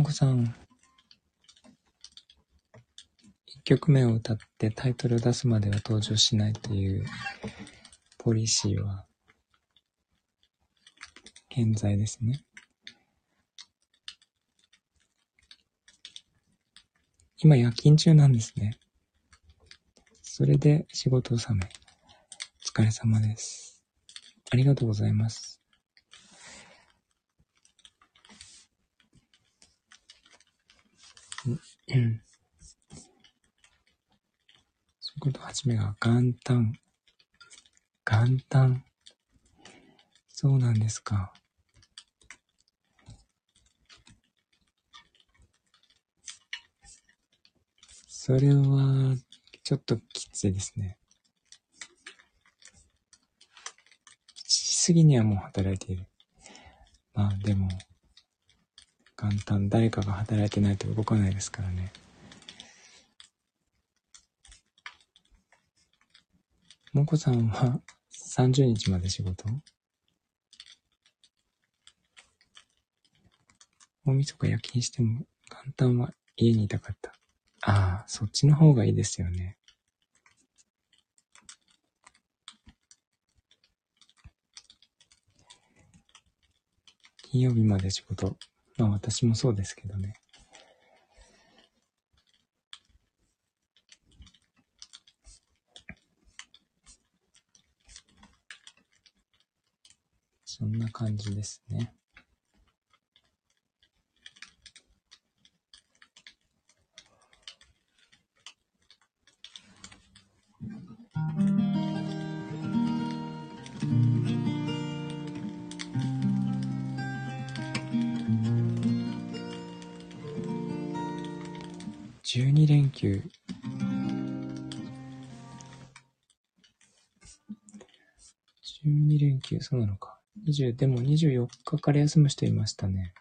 ないお子さん1曲目を歌ってタイトルを出すまでは登場しないというポリシーは健在ですね。今夜勤中なんですね。それで仕事納め。お疲れ様です。ありがとうございます。うんそういうこと始めが元旦。元旦。そうなんですか。それは、ちょっときついですね。7時過ぎにはもう働いている。まあでも、元旦誰かが働いてないと動かないですからね。もこさんは30日まで仕事？大晦日夜勤しても元旦は家にいたかった。ああ、そっちの方がいいですよね。金曜日まで仕事。まあ私もそうですけどね。そんな感じですね。そうなのか。20、でも24日から休む人いましたね。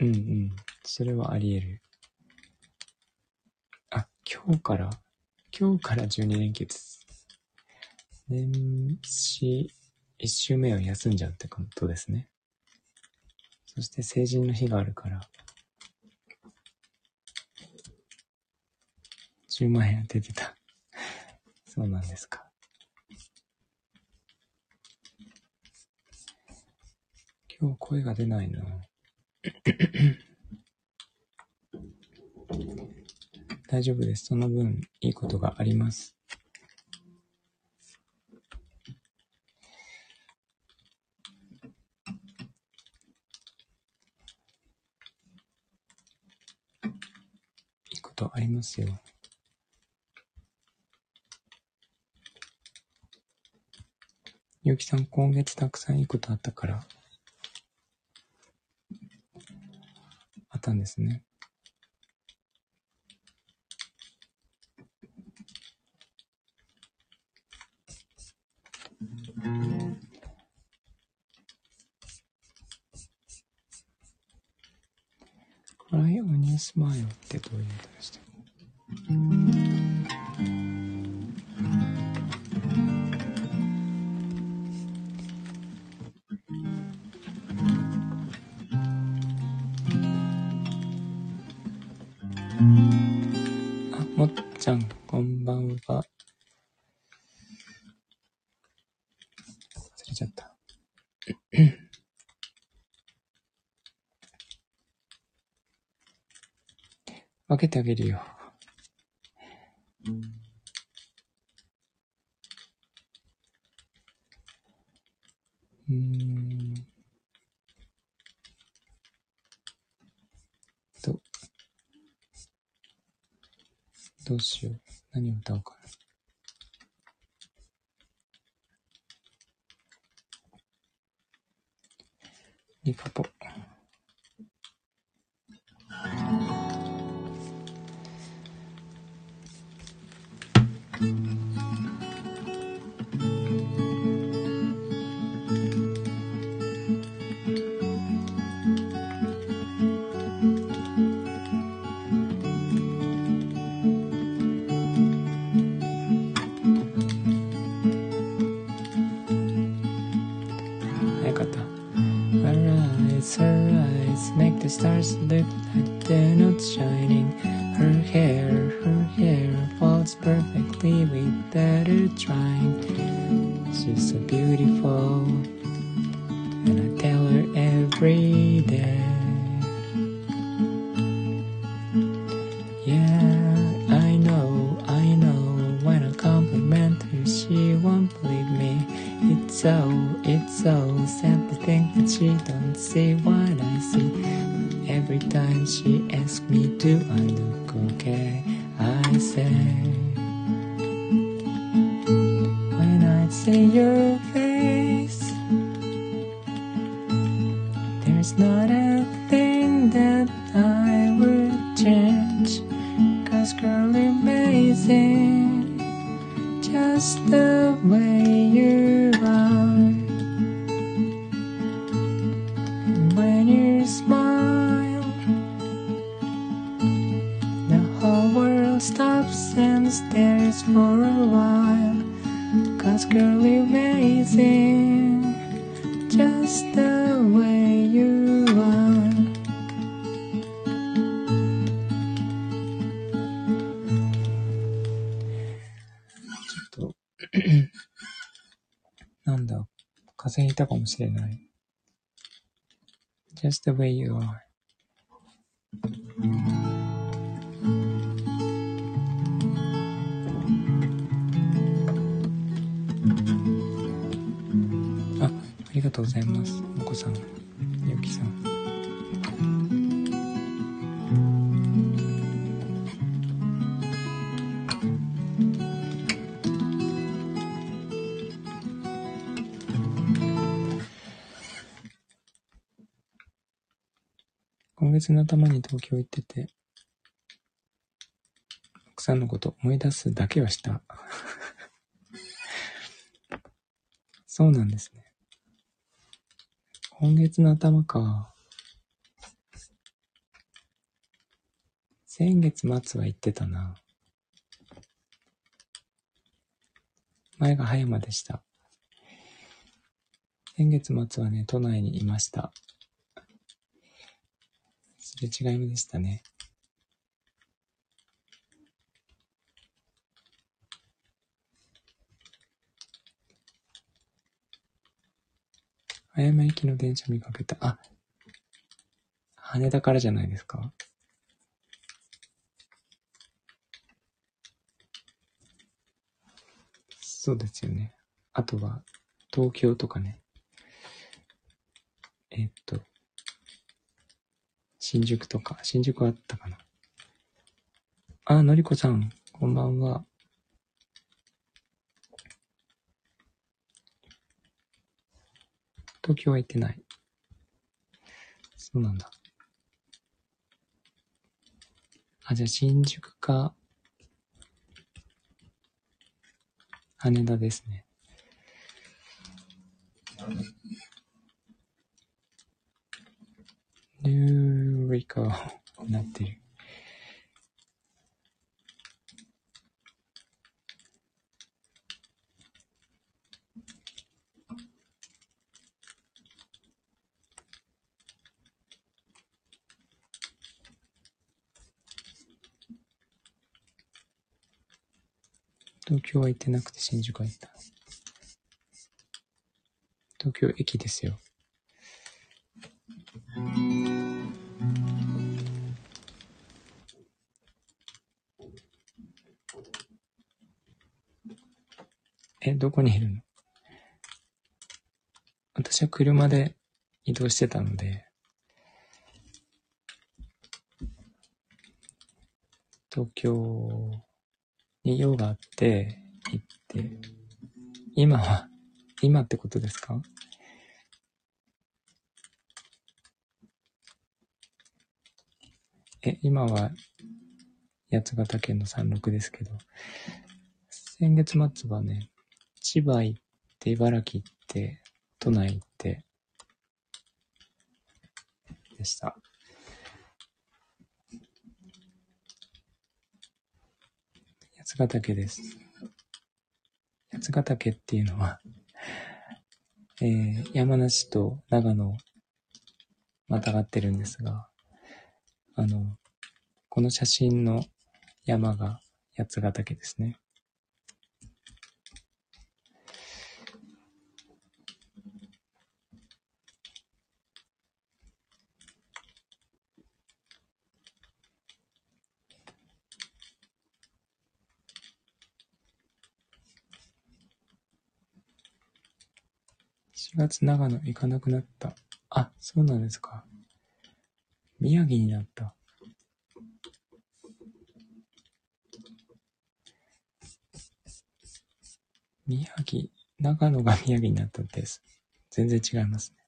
うんうん。それはあり得る。あ、今日から、今日から12連休です。年始1週目は休んじゃうってことですね。そして成人の日があるから、10万円出てた。そうなんですか。今日声が出ないな。大丈夫です。その分、いいことがあります。いいことありますよ。ゆうきさん、今月たくさんいいことあったから、あったんですね。てあげるよ。うん。ど、どうしよう。何を歌おうかな。リカポ。together. もしれない。Just the way you are. あ、ありがとうございます。もこさん、ゆきさん。月の頭に東京行ってて、奥さんのこと思い出すだけはした。そうなんですね。今月の頭か。先月末は行ってたな。前が葉山でした。先月末はね、都内にいました。れ違いでしたね。葉山きの電車見かけた。あ、羽田からじゃないですか？そうですよね。あとは、東京とかね。えっと、新宿とか、新宿あったかな。あ、のりこさん、こんばんは。東京は行ってない。そうなんだ。あ、じゃあ新宿か、羽田ですね。ニューリカー なってる。東京は行ってなくて新宿は行った。東京駅ですよ。どこにいるの？私は車で移動してたので、東京に用があって、行って、今は、今ってことですか？え、今は、八ヶ岳の山麓ですけど、先月末はね、千葉行って、茨城行って、都内行って、でした。八ヶ岳です。八ヶ岳っていうのは、えー、山梨と長野またがってるんですが、あの、この写真の山が八ヶ岳ですね。4月長野行かなくなった。あ、そうなんですか。宮城になった。宮城、長野が宮城になったんです。全然違いますね。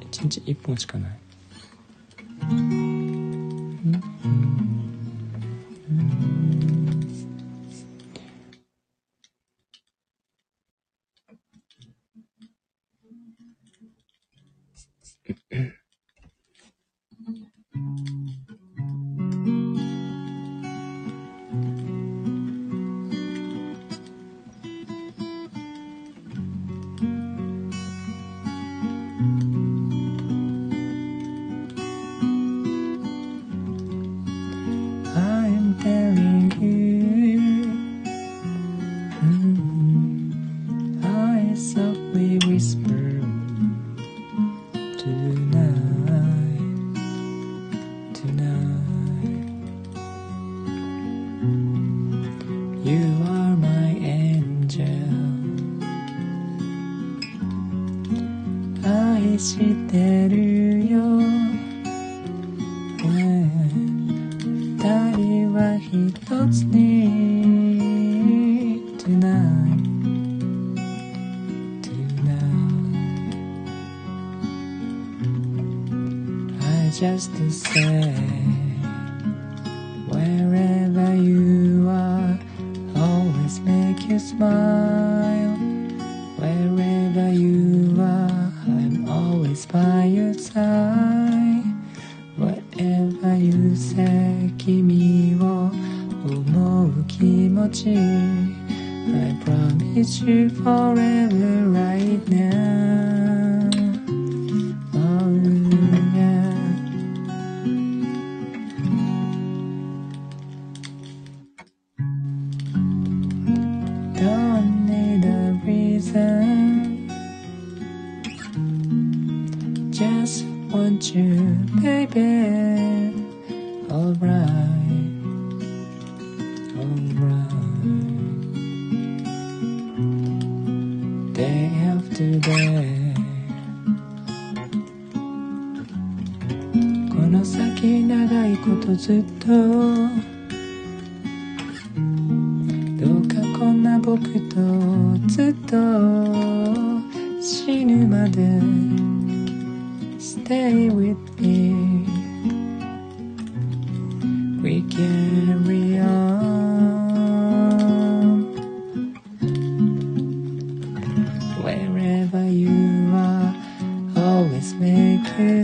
一日一本しかない。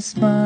Smile.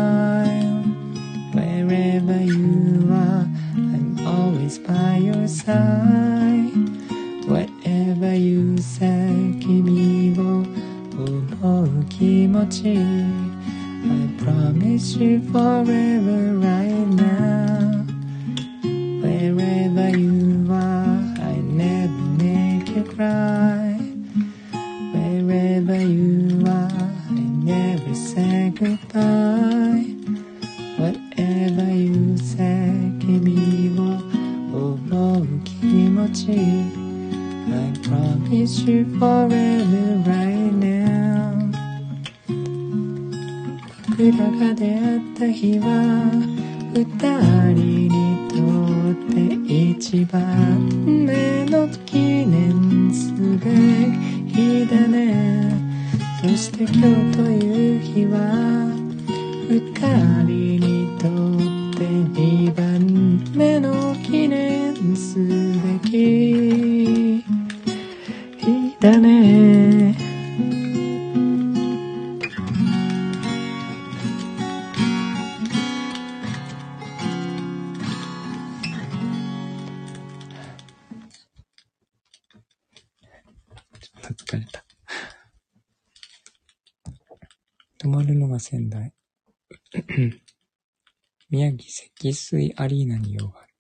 城積水アリーナに用がある。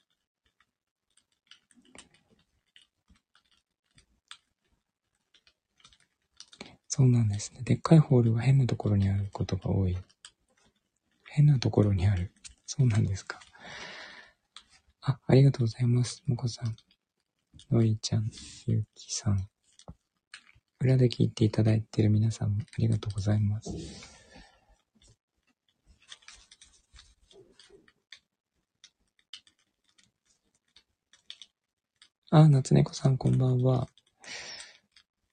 そうなんですね。でっかいホールは変なところにあることが多い。変なところにある。そうなんですか。あ、ありがとうございます。もこさん。のりちゃん、ゆうきさん。裏で聞いていただいている皆さんもありがとうございます。あ、夏猫さんこんばんは。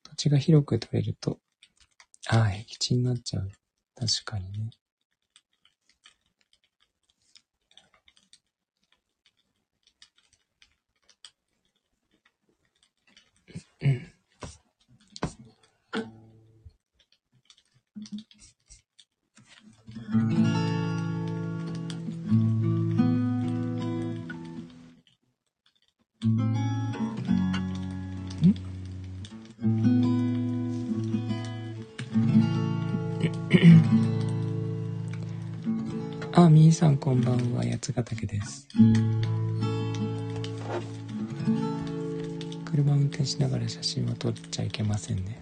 土地が広く取れると、ああ、平地になっちゃう。確かにね。うんさんこんばんは。八ヶ岳です。車運転しながら写真は撮っちゃいけませんね。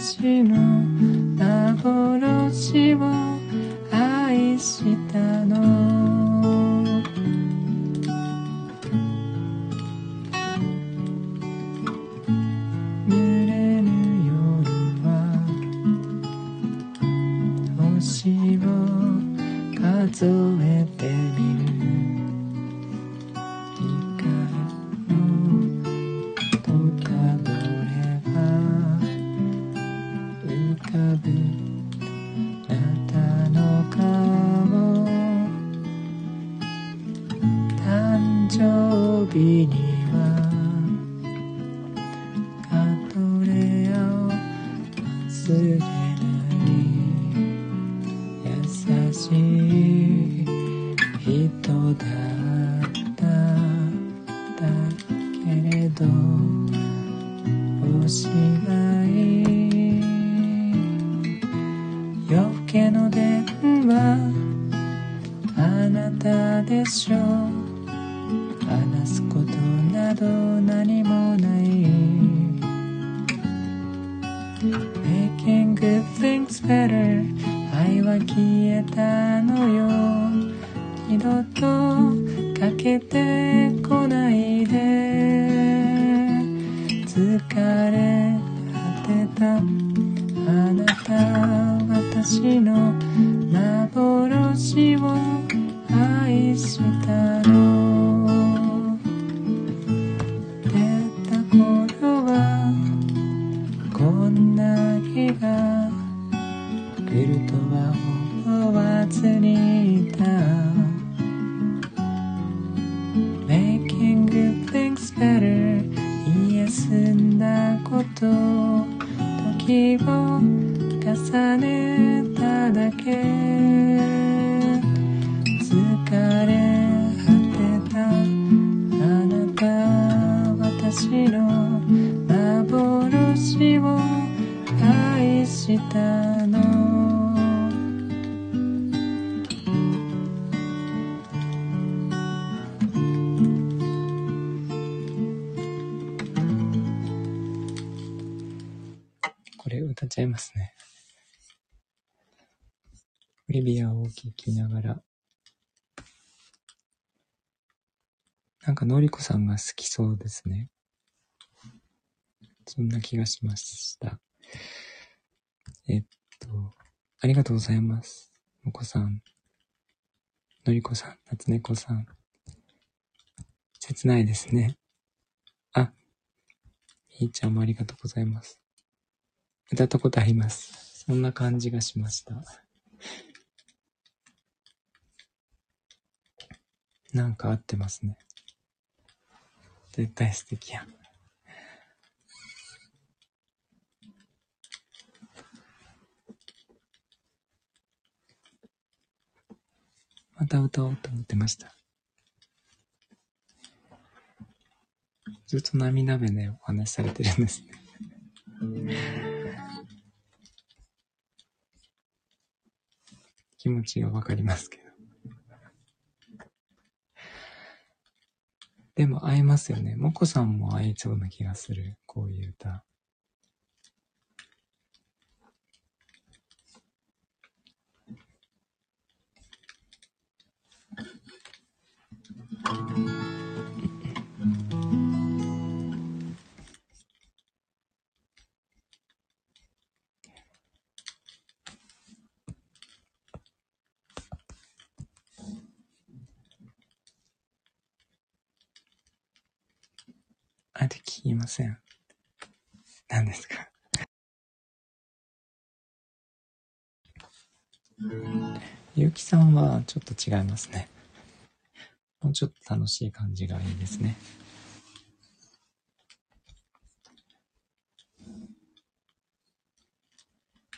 私の幻を愛したの。したのこれ歌っちゃいますね。オリビアを聴きながら、なんかのりこさんが好きそうですね。そんな気がしました。えっと、ありがとうございます。もこさん、のりこさん、夏猫さん。切ないですね。あ、みーちゃんもありがとうございます。歌ったことあります。そんな感じがしました。なんか合ってますね。絶対素敵やん。また歌おうと思ってました。ずっと涙目でお話しされてるんですね。気持ちがわかりますけど。でも合いますよね。もこさんも合いそうな気がする。こういう歌。あえて聞きません。何ですか？ゆうきさんはちょっと違いますね。もうちょっと楽しい感じがいいですね。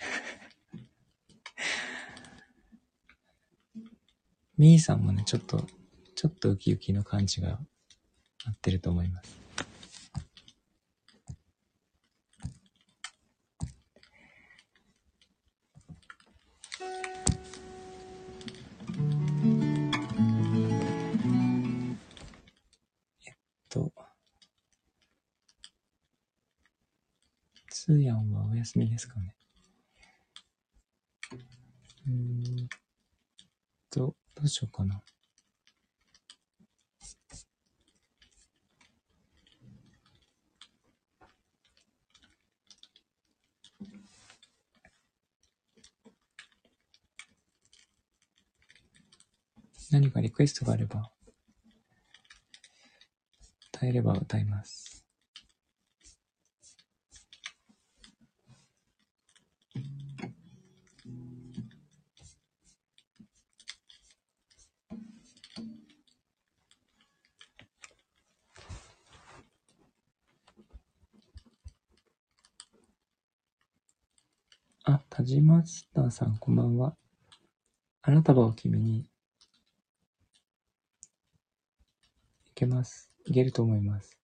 みーさんもね、ちょっと、ちょっとウキウキの感じが合ってると思います。ストがあれば、歌えれば歌います。あ、田島スターさん、こんばんは。花束を君にけます。いけると思います。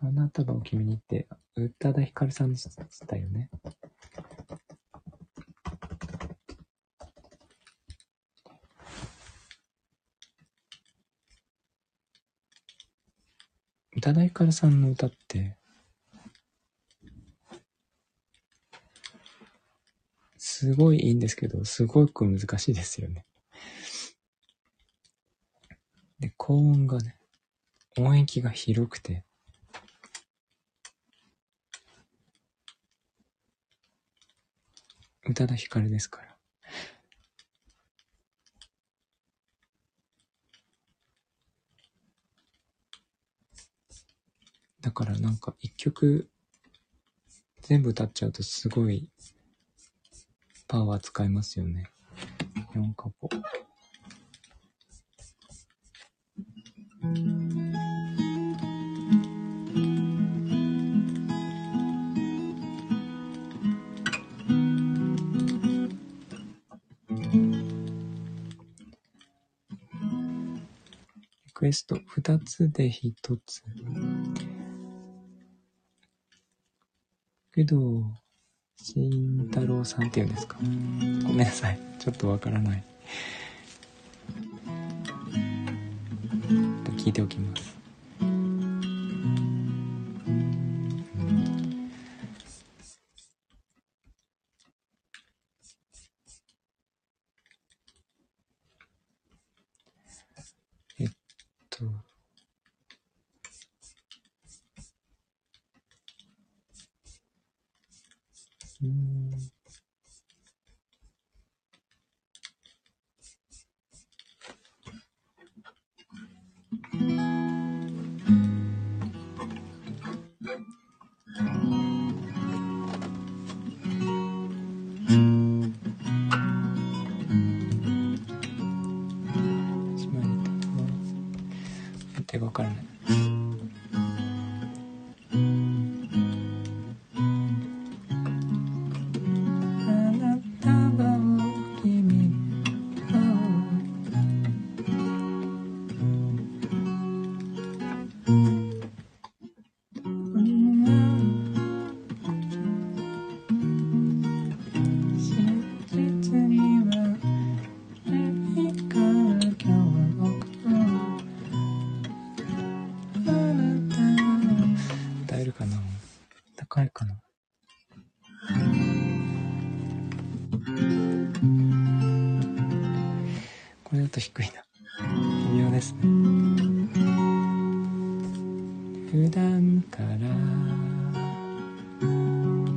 花束を君にって、宇多田ヒカルさんでしたよね。宇多田ヒカルさんの歌って、すごいいいんですけど、すごく難しいですよね。で、高音がね、音域が広くて、宇多田ヒカルですから。だからなんか一曲全部歌っちゃうとすごいパワー使いますよね。4カポ。リクエスト2つで1つ。けど、慎太郎さんっていうんですか？ごめんなさい。ちょっとわからない。聞いておきます。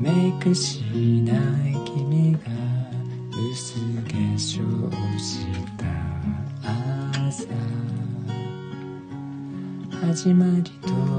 メイクしない君が薄化粧した朝。始まりと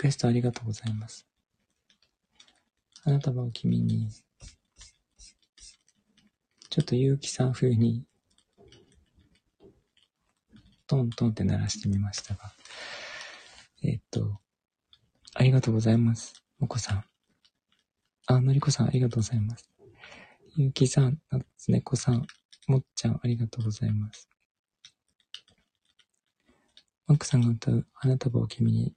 クエストありがとうございます。花束を君に、ちょっとゆうきさん風に、トントンって鳴らしてみましたが、えっと、ありがとうございます。もこさん。あ、のりこさんありがとうございます。ゆうきさん、なつねこさん、もっちゃんありがとうございます。マックさんが歌う花束を君に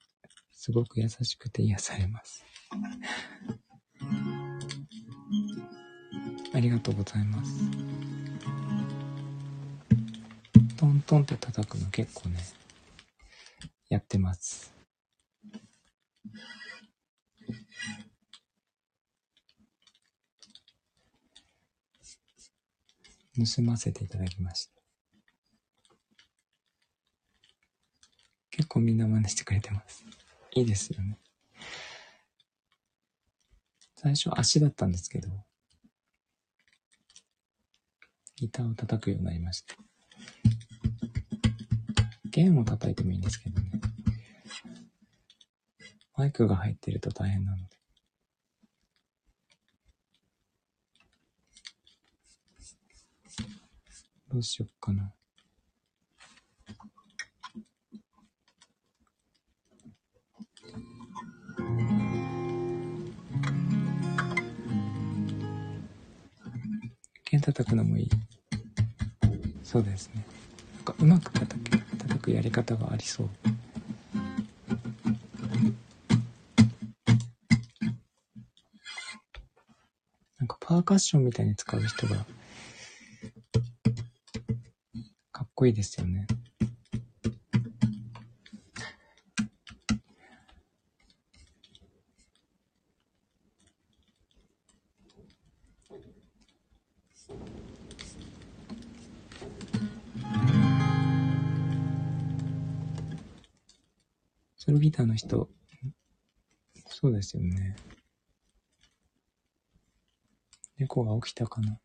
すごく優しくて癒されます。ありがとうございます。トントンって叩くの結構ね、やってます。盗ませていただきました。結構みんな真似してくれてます。いいですよね。最初足だったんですけど、ギターを叩くようになりました。弦を叩いてもいいんですけどね。マイクが入ってると大変なので。どうしよっかな。剣叩くのもいい。そうですね。なんかうまく叩く、叩くやり方がありそう。なんかパーカッションみたいに使う人が、かっこいいですよね。ロギターの人、そうですよね。猫が起きたかな。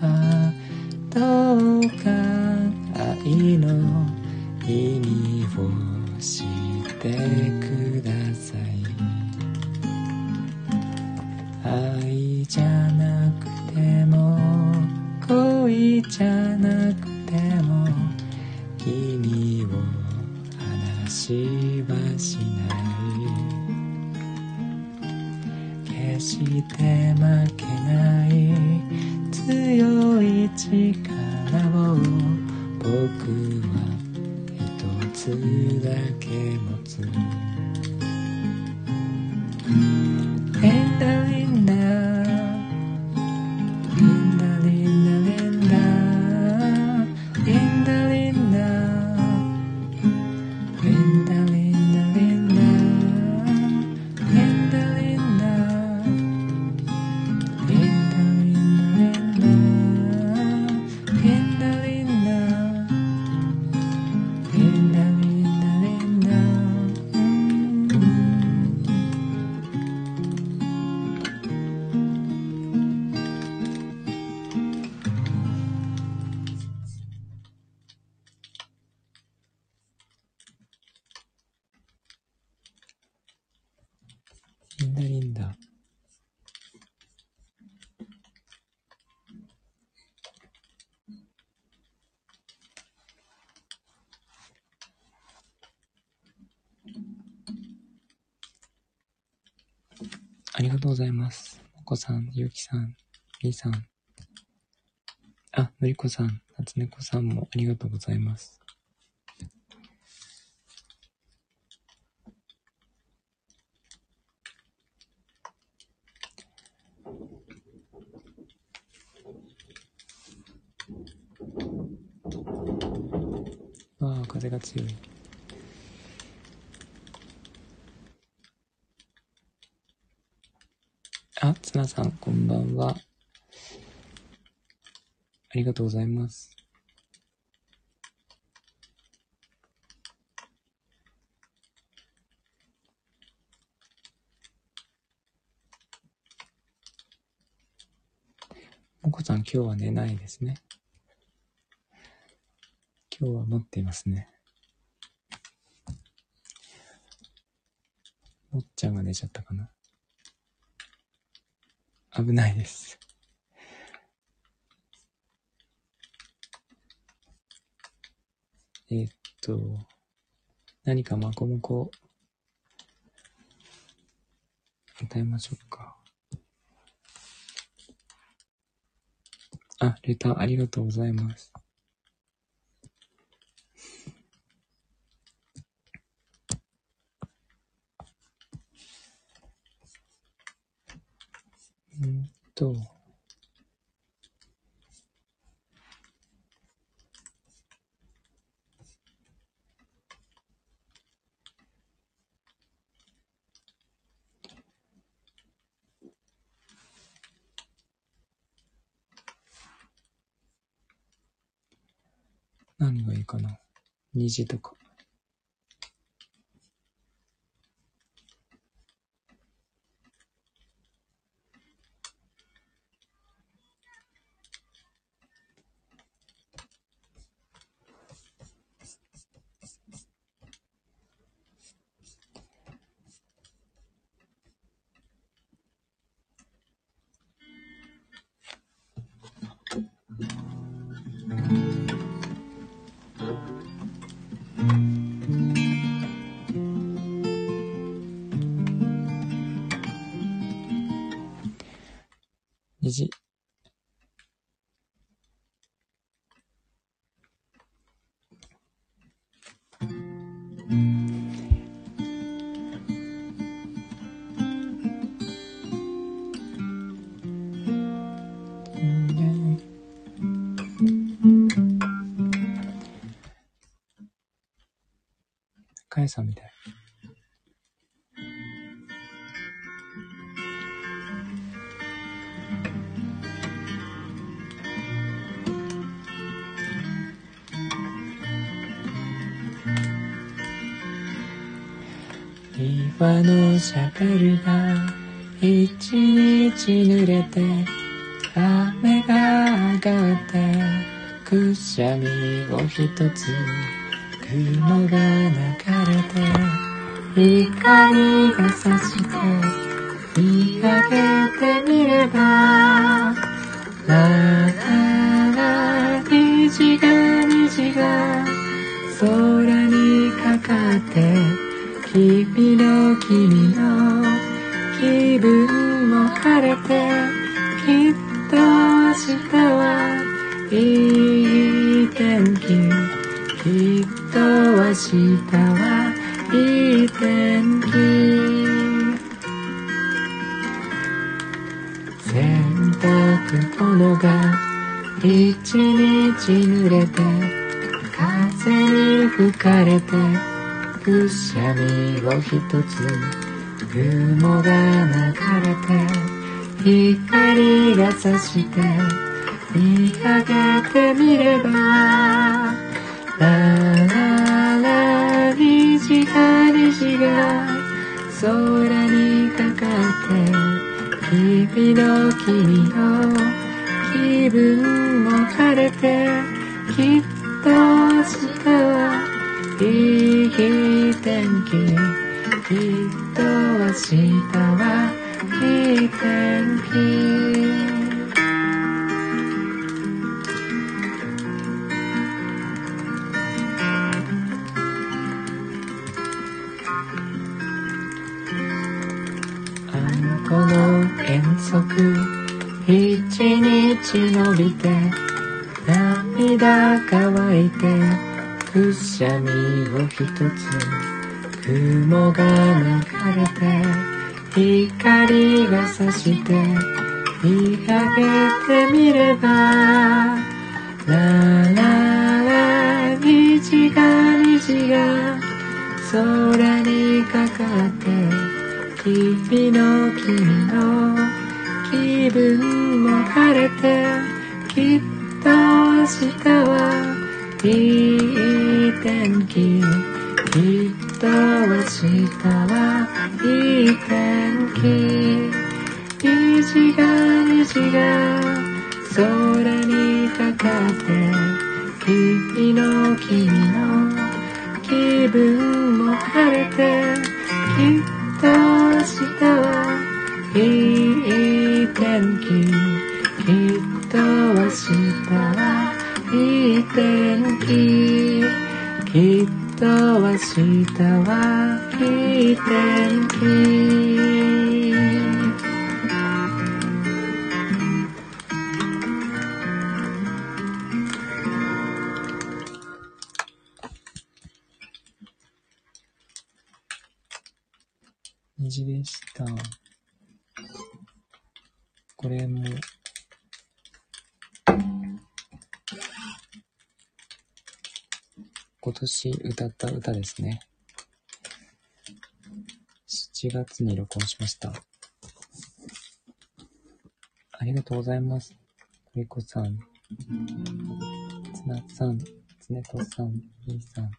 はどうか愛の意味を知ってありがとうございます。もこさん、ゆうきさん、みーさん。あ、のりこさん、なつねこさんもありがとうございます。ああ、風が強い。あ、ツナさん、こんばんは。ありがとうございます。もこさん、今日は寝ないですね。今日は持っていますね。もっちゃんが寝ちゃったかな。危ないです。え、っと、何かまこもこ歌いましょうか。あ、レターありがとうございます。うんと、何がいいかな虹とか。かえさんみたい。岩のシャベルが一日濡れて雨が上がってくしゃみを一つ雲が流れて光が差して見上げてみればラララ虹が虹が空にかかって君の君の気分も晴れてきっと明日はいいはいい天気洗濯物が一日濡れて風に吹かれてくしゃみを一つ雲が流れて光が差して見上げてみれば虹が虹が空にかかって君の君の気分も晴れてきっと明日はいい天気きっと明日はいい天気日伸びて涙乾いてくしゃみを一つ雲が流れて光が差して見上げてみればラララ虹が虹が空にかかって君の君の気分も晴れてきっと明日はいい天気。きっと明日はいい天気虹が虹が空にかかって君の君の気分も晴れてきっと明日はいい明日はいい天気きっと明日はいい天気虹でした。これも、今年歌った歌ですね。7月に録音しました。ありがとうございます。りこさん、つなさん、つねとさん、みーさん。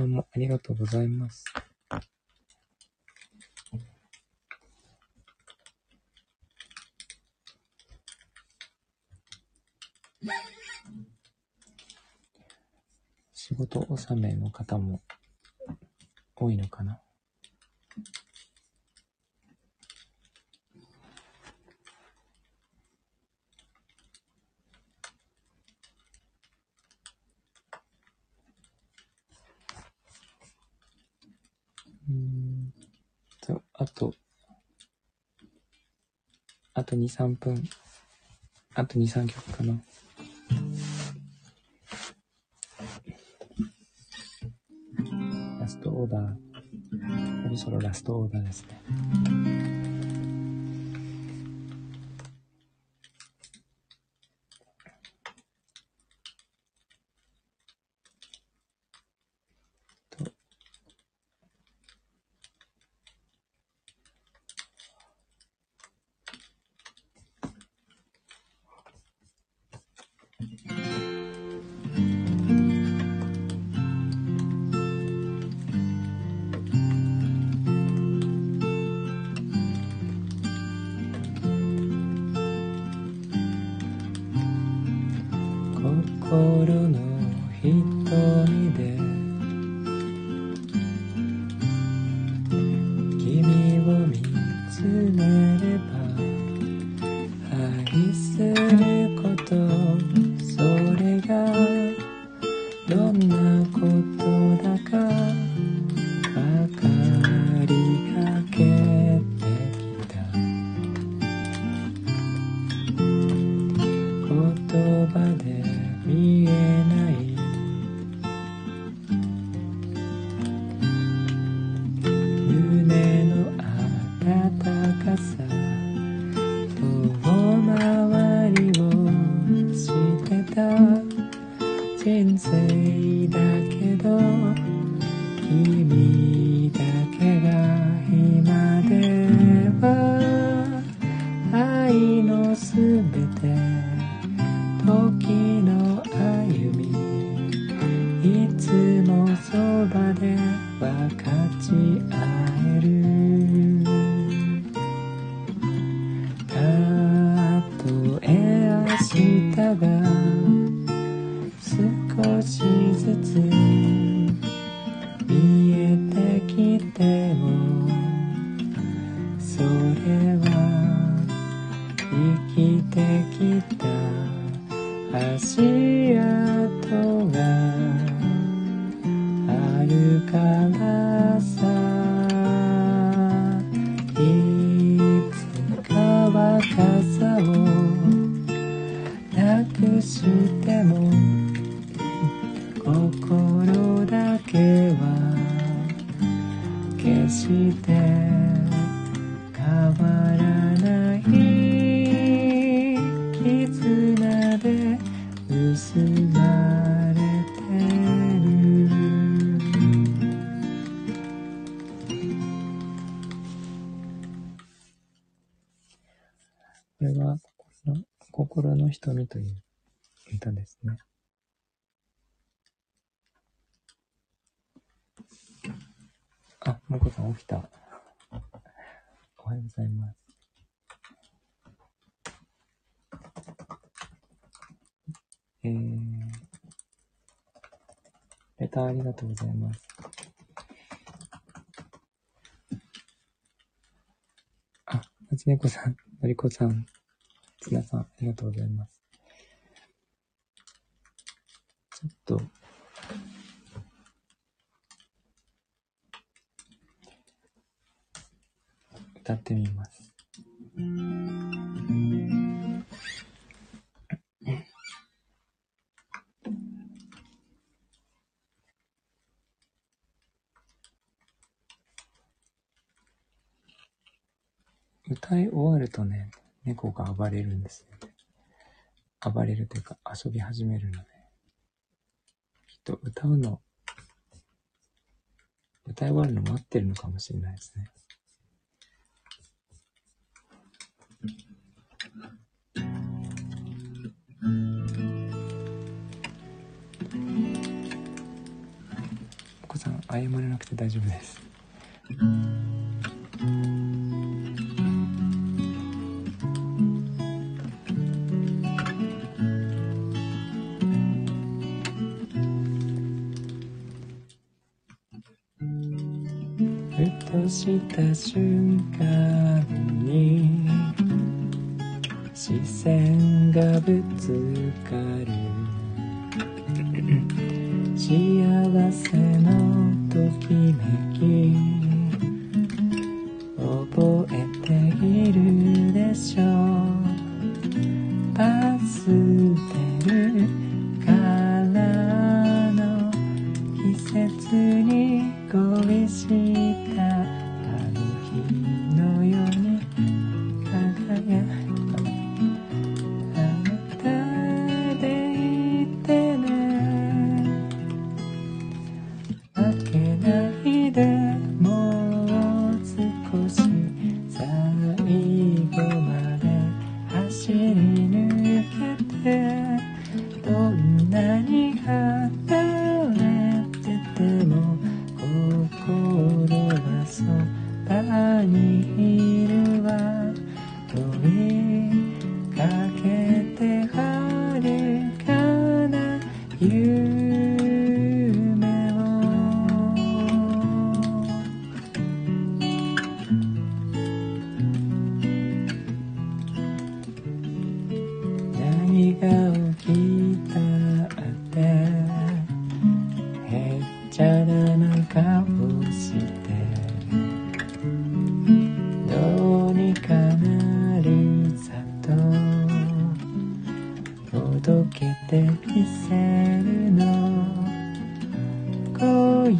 さんもありがとうございます。仕事納めの方も多いのかなうーんと、あと、あと2、3分。あと2、3曲かな。ラストオーダー。そろそろラストオーダーですね。レターありがとうございます。あ、まちねこさん、のりこさん、つなさん、ありがとうございます。ちょっと、歌ってみます。暴れるんですよね。暴れるというか遊び始めるので、きっと歌うの、歌い終わるの待ってるのかもしれないですね。お子さん、謝らなくて大丈夫です。した瞬間に視線がぶつかる 幸せのときめき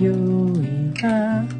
今宵は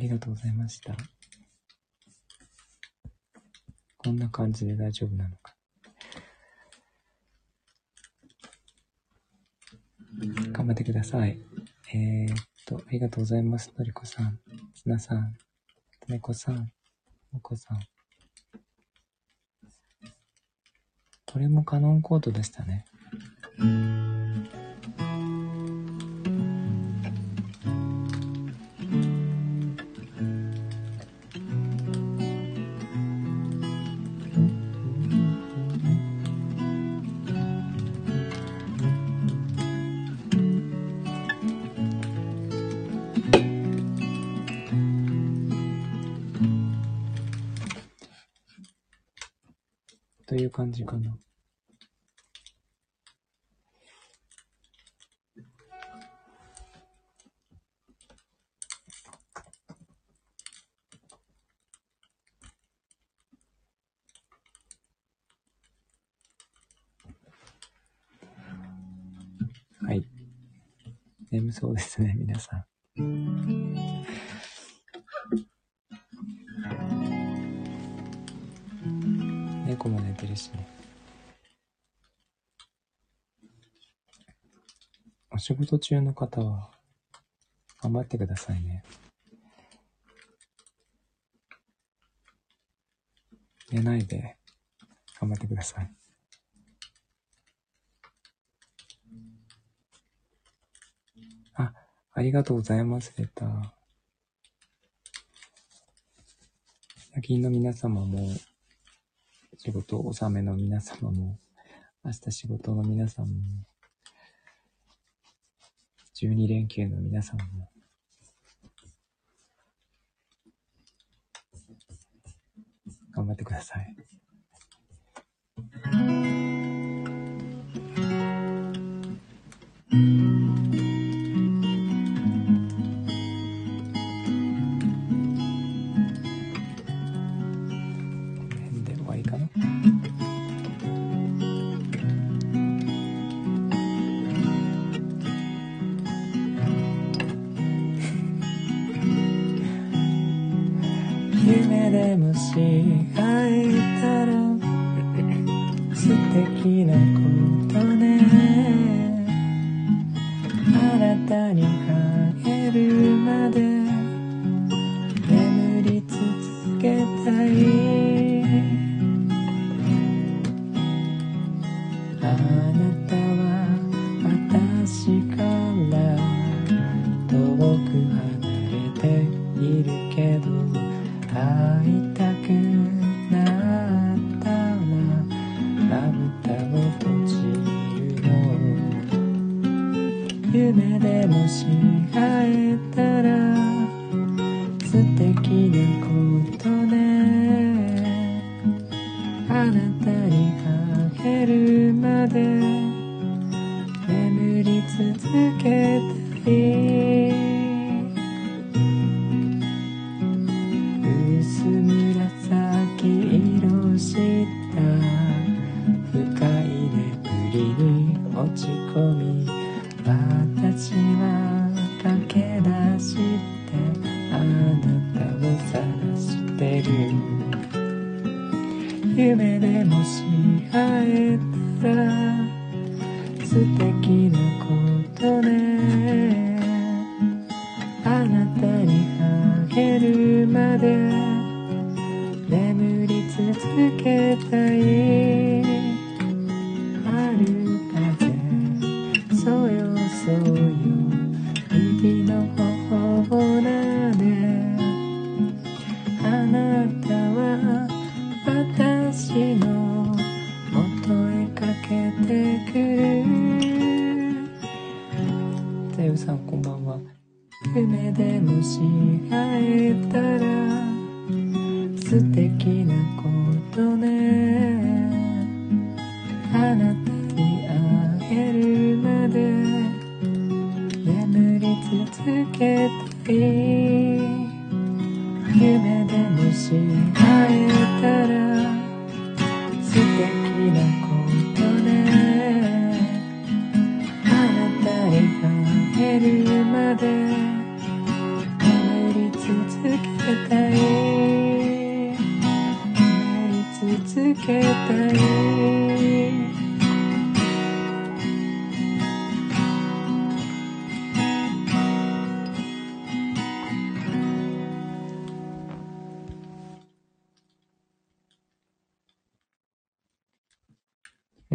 りがとうございました。こんな感じで大丈夫なのか。頑張ってください。えー、っと、ありがとうございます。のりこさん、つなさん、とめこさん、もこさん。これもカノンコードでしたね。感じかな。はい。眠そうですね、皆さん。猫も寝てるしね。お仕事中の方は、頑張ってくださいね。寝ないで、頑張ってください。あ、ありがとうございます、レター。夜勤の皆様も、仕事納めの皆様も、明日仕事の皆さんも、12連休の皆さんも、頑張ってください。でもし会えたら素敵なことね。あなたに会えるまで眠り続けたい。あなた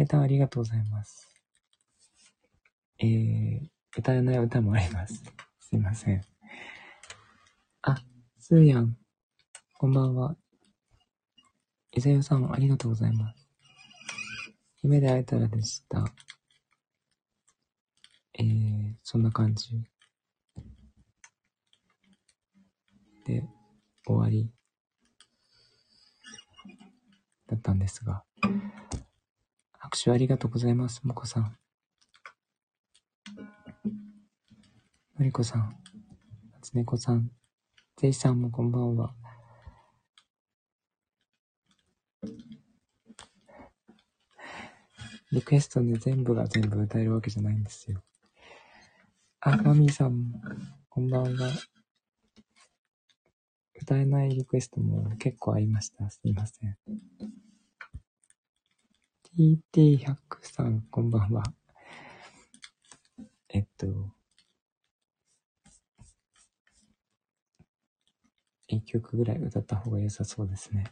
めたんありがとうございます。えー、歌えない歌もあります。すいません。あ、スーヤン、こんばんは。伊沢さん、ありがとうございます。夢で会えたらでした。えー、そんな感じ。で、終わりだったんですが、拍手ありがとうございます、もこさん。のりこさん、つねこさん、ぜいさんもこんばんは。リクエストで全部が全部歌えるわけじゃないんですよ。あ、マミーさんも、こんばんは。歌えないリクエストも結構ありました。すいません。TT100 さん、こんばんは。えっと、一曲ぐらい歌った方が良さそうですね。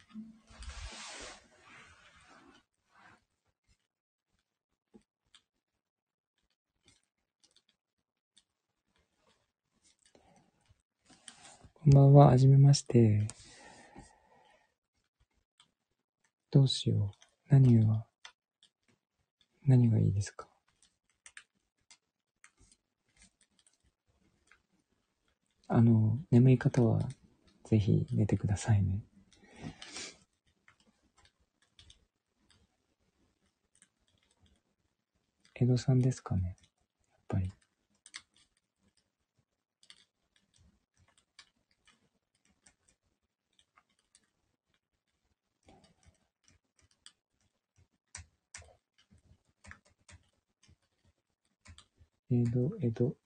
こんばんは、はじめまして。どうしよう。何が、何がいいですか？あの、眠い方は、ぜひ寝てくださいね。江戸さんですかね？やっぱり。江戸、江戸。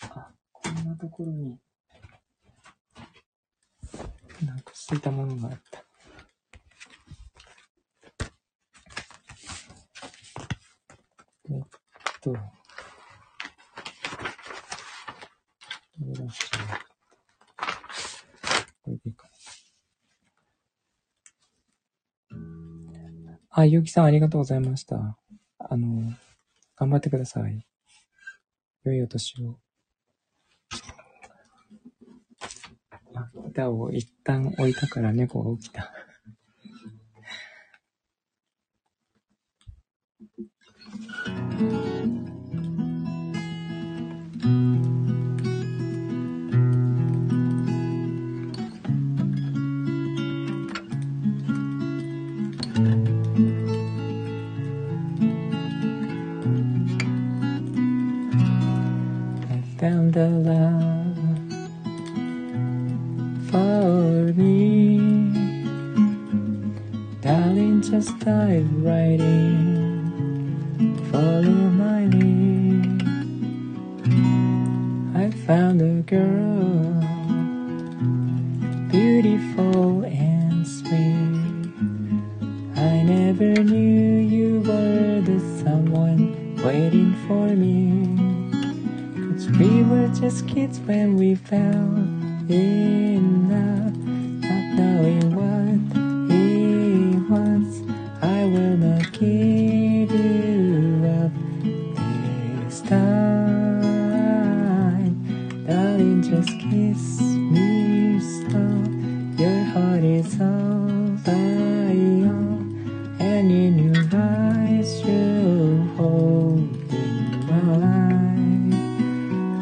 あ、こんなところに、なくしていたものがあった。えっと、あ、ゆうきさんありがとうございました。あの、頑張ってください。良いお年を。歌を一旦置いたから猫が起きた。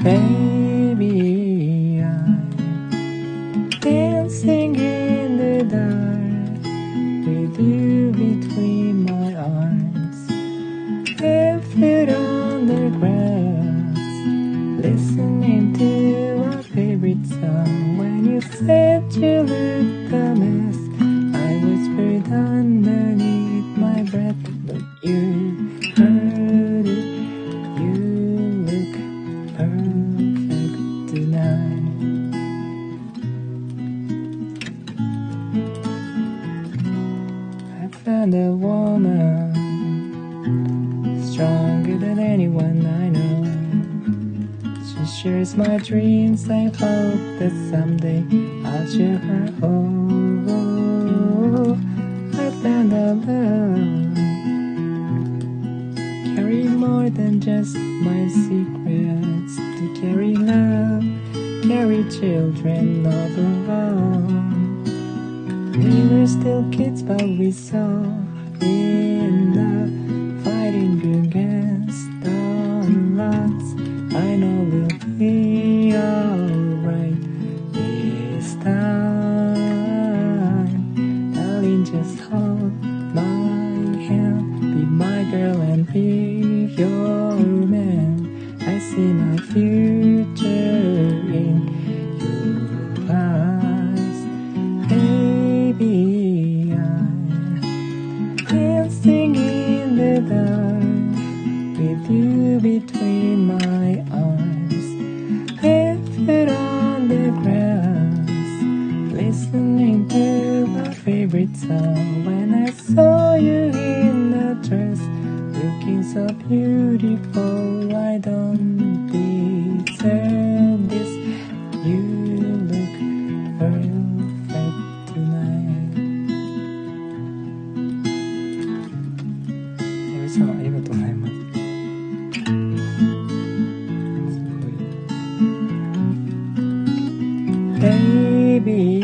pain. me.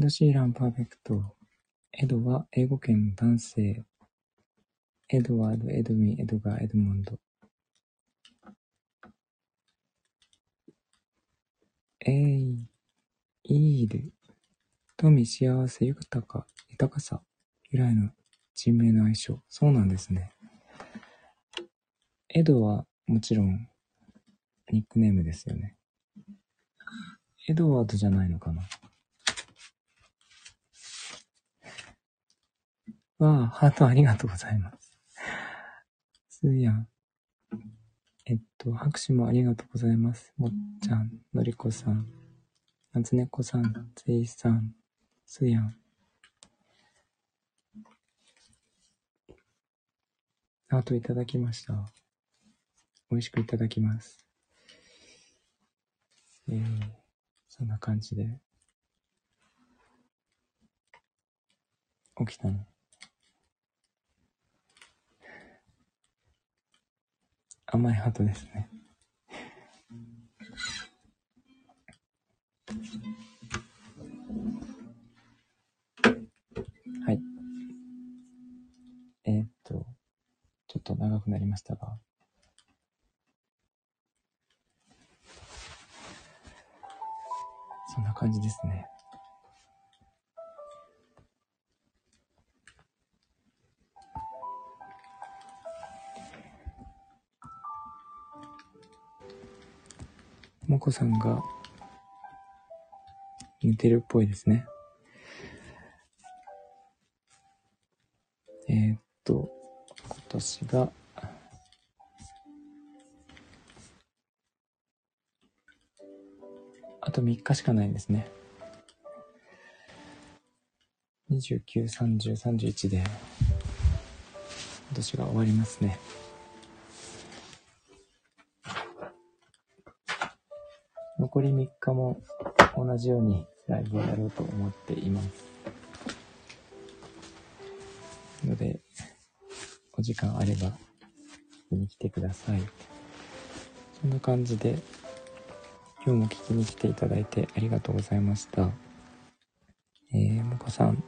ドシーランパーフェクト。エドは英語圏男性。エドワード、エドウィン、エドガー、エドモンド。エイ、イール。富、幸せ、豊か、豊かさ。由来の人名の愛称。そうなんですね。エドはもちろんニックネームですよね。エドワードじゃないのかなわあ、ハートありがとうございます。すーやん。えっと、拍手もありがとうございます。もっちゃん、のりこさん、なつねこさん、ぜいさん、すーやん。ハートいただきました。美味しくいただきます。えー、そんな感じで。起きたの。甘いハートですね。はい。えーっと、ちょっと長くなりましたが。そんな感じですね。もこさんが寝てるっぽいですね。えーっと、今年が、あと3日しかないんですね。29、30、31で、今年が終わりますね。残り3日も同じようにライブをやろうと思っています。ので、お時間あれば、見に来てください。そんな感じで、今日も聞きに来ていただいてありがとうございました。えー、もこさん、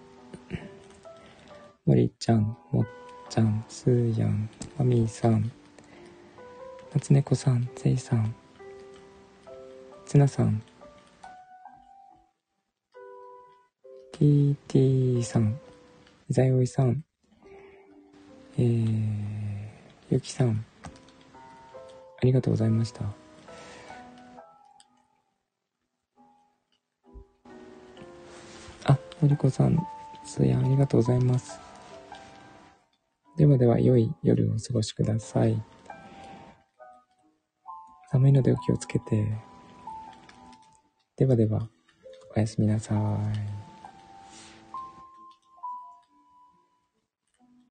もりちゃん、もっちゃん、すーやん、まみーさん、なつねこさん、ぜいさん、なさん、TT さん、いざよいさん、えー、ゆきさん、ありがとうございました。あ、のりこさん、通夜ありがとうございます。ではでは、良い夜をお過ごしください。寒いのでお気をつけて。ではでは、おやすみなさい。